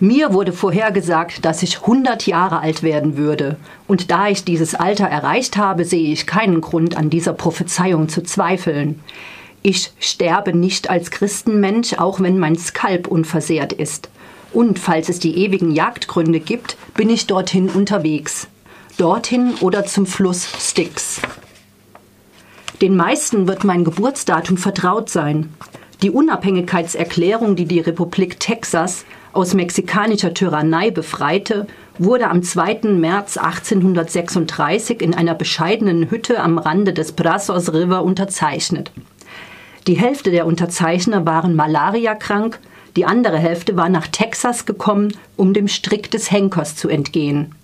Mir wurde vorhergesagt, dass ich 100 Jahre alt werden würde. Und da ich dieses Alter erreicht habe, sehe ich keinen Grund, an dieser Prophezeiung zu zweifeln. Ich sterbe nicht als Christenmensch, auch wenn mein Skalp unversehrt ist. Und falls es die ewigen Jagdgründe gibt, bin ich dorthin unterwegs. Dorthin oder zum Fluss Styx. Den meisten wird mein Geburtsdatum vertraut sein. Die Unabhängigkeitserklärung, die die Republik Texas aus mexikanischer Tyrannei befreite, wurde am 2. März 1836 in einer bescheidenen Hütte am Rande des Brazos River unterzeichnet. Die Hälfte der Unterzeichner waren malariakrank, die andere Hälfte war nach Texas gekommen, um dem Strick des Henkers zu entgehen.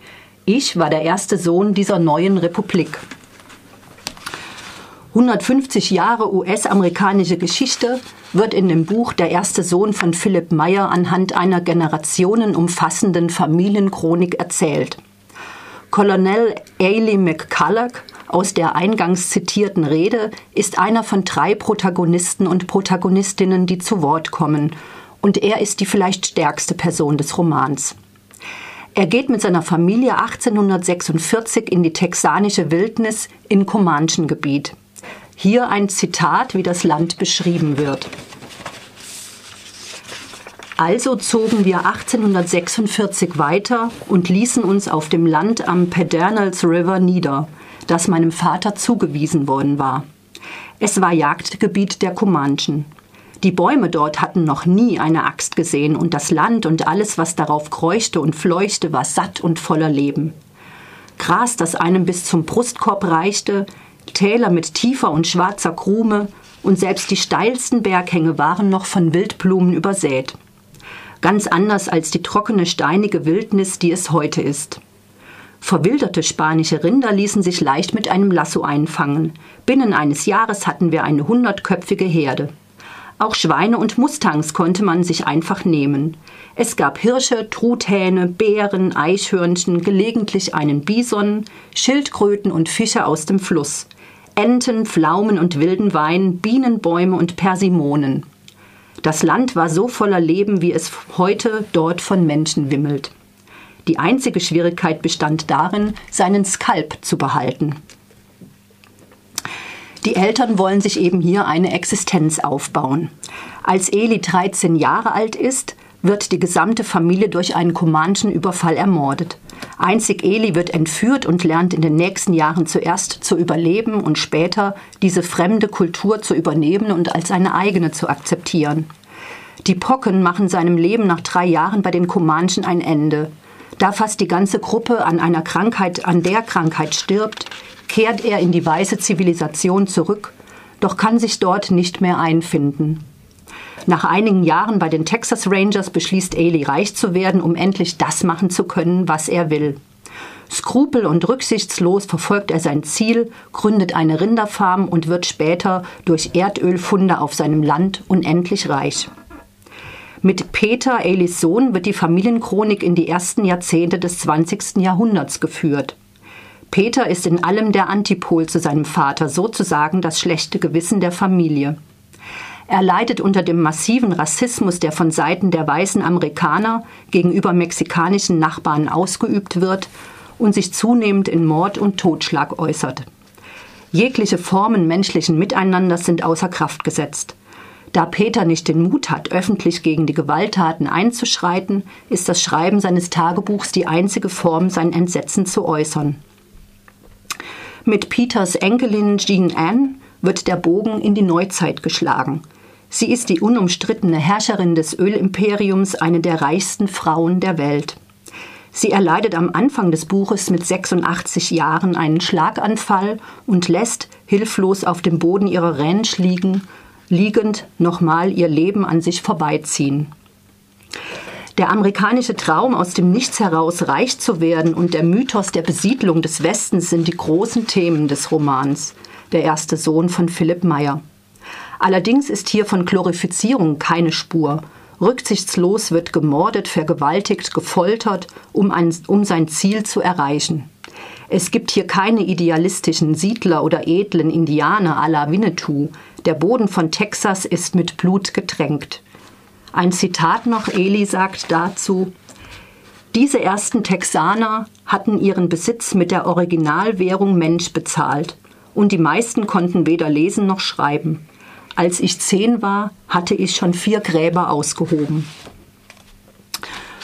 Ich war der erste Sohn dieser neuen Republik. 150 Jahre US-amerikanische Geschichte wird in dem Buch Der erste Sohn von Philipp Meyer anhand einer generationenumfassenden Familienchronik erzählt. Colonel Ailey McCulloch aus der eingangs zitierten Rede ist einer von drei Protagonisten und Protagonistinnen, die zu Wort kommen, und er ist die vielleicht stärkste Person des Romans. Er geht mit seiner Familie 1846 in die texanische Wildnis in Comanchen-Gebiet. Hier ein Zitat, wie das Land beschrieben wird. Also zogen wir 1846 weiter und ließen uns auf dem Land am Pedernals River nieder, das meinem Vater zugewiesen worden war. Es war Jagdgebiet der Comanchen. Die Bäume dort hatten noch nie eine Axt gesehen und das Land und alles, was darauf kreuchte und fleuchte, war satt und voller Leben. Gras, das einem bis zum Brustkorb reichte, Täler mit tiefer und schwarzer Krume und selbst die steilsten Berghänge waren noch von Wildblumen übersät. Ganz anders als die trockene, steinige Wildnis, die es heute ist. Verwilderte spanische Rinder ließen sich leicht mit einem Lasso einfangen. Binnen eines Jahres hatten wir eine hundertköpfige Herde. Auch Schweine und Mustangs konnte man sich einfach nehmen. Es gab Hirsche, Truthähne, Bären, Eichhörnchen, gelegentlich einen Bison, Schildkröten und Fische aus dem Fluss. Enten, Pflaumen und wilden Wein, Bienenbäume und Persimonen. Das Land war so voller Leben, wie es heute dort von Menschen wimmelt. Die einzige Schwierigkeit bestand darin, seinen Skalp zu behalten. Die Eltern wollen sich eben hier eine Existenz aufbauen. Als Eli 13 Jahre alt ist, wird die gesamte Familie durch einen Comanchen-Überfall ermordet. Einzig Eli wird entführt und lernt in den nächsten Jahren zuerst zu überleben und später diese fremde Kultur zu übernehmen und als seine eigene zu akzeptieren. Die Pocken machen seinem Leben nach drei Jahren bei den Comanchen ein Ende. Da fast die ganze Gruppe an einer Krankheit, an der Krankheit stirbt, kehrt er in die weiße Zivilisation zurück, doch kann sich dort nicht mehr einfinden. Nach einigen Jahren bei den Texas Rangers beschließt Ailey reich zu werden, um endlich das machen zu können, was er will. Skrupel und rücksichtslos verfolgt er sein Ziel, gründet eine Rinderfarm und wird später durch Erdölfunde auf seinem Land unendlich reich. Mit Peter, Aileys Sohn, wird die Familienchronik in die ersten Jahrzehnte des 20. Jahrhunderts geführt. Peter ist in allem der Antipol zu seinem Vater, sozusagen das schlechte Gewissen der Familie. Er leidet unter dem massiven Rassismus, der von Seiten der weißen Amerikaner gegenüber mexikanischen Nachbarn ausgeübt wird und sich zunehmend in Mord und Totschlag äußert. Jegliche Formen menschlichen Miteinanders sind außer Kraft gesetzt. Da Peter nicht den Mut hat, öffentlich gegen die Gewalttaten einzuschreiten, ist das Schreiben seines Tagebuchs die einzige Form, sein Entsetzen zu äußern. Mit Peters Enkelin Jean Anne wird der Bogen in die Neuzeit geschlagen – Sie ist die unumstrittene Herrscherin des Ölimperiums, eine der reichsten Frauen der Welt. Sie erleidet am Anfang des Buches mit 86 Jahren einen Schlaganfall und lässt, hilflos auf dem Boden ihrer Ranch liegen, liegend nochmal ihr Leben an sich vorbeiziehen. Der amerikanische Traum, aus dem Nichts heraus reich zu werden und der Mythos der Besiedlung des Westens sind die großen Themen des Romans, der erste Sohn von Philipp Meyer. Allerdings ist hier von Glorifizierung keine Spur. Rücksichtslos wird gemordet, vergewaltigt, gefoltert, um, ein, um sein Ziel zu erreichen. Es gibt hier keine idealistischen Siedler oder edlen Indianer à la Winnetou. Der Boden von Texas ist mit Blut getränkt. Ein Zitat noch, Eli sagt dazu, Diese ersten Texaner hatten ihren Besitz mit der Originalwährung Mensch bezahlt und die meisten konnten weder lesen noch schreiben. Als ich zehn war, hatte ich schon vier Gräber ausgehoben.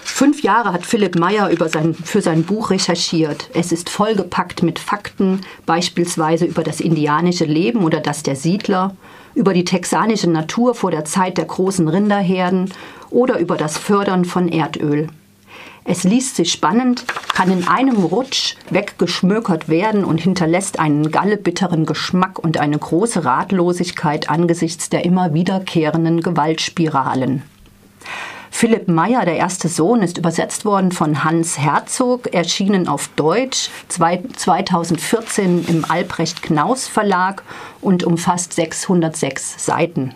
Fünf Jahre hat Philipp Meyer sein, für sein Buch recherchiert. Es ist vollgepackt mit Fakten, beispielsweise über das indianische Leben oder das der Siedler, über die texanische Natur vor der Zeit der großen Rinderherden oder über das Fördern von Erdöl. Es liest sich spannend, kann in einem Rutsch weggeschmökert werden und hinterlässt einen gallebitteren Geschmack und eine große Ratlosigkeit angesichts der immer wiederkehrenden Gewaltspiralen. Philipp Meyer, der erste Sohn, ist übersetzt worden von Hans Herzog, erschienen auf Deutsch 2014 im Albrecht Knaus Verlag und umfasst 606 Seiten.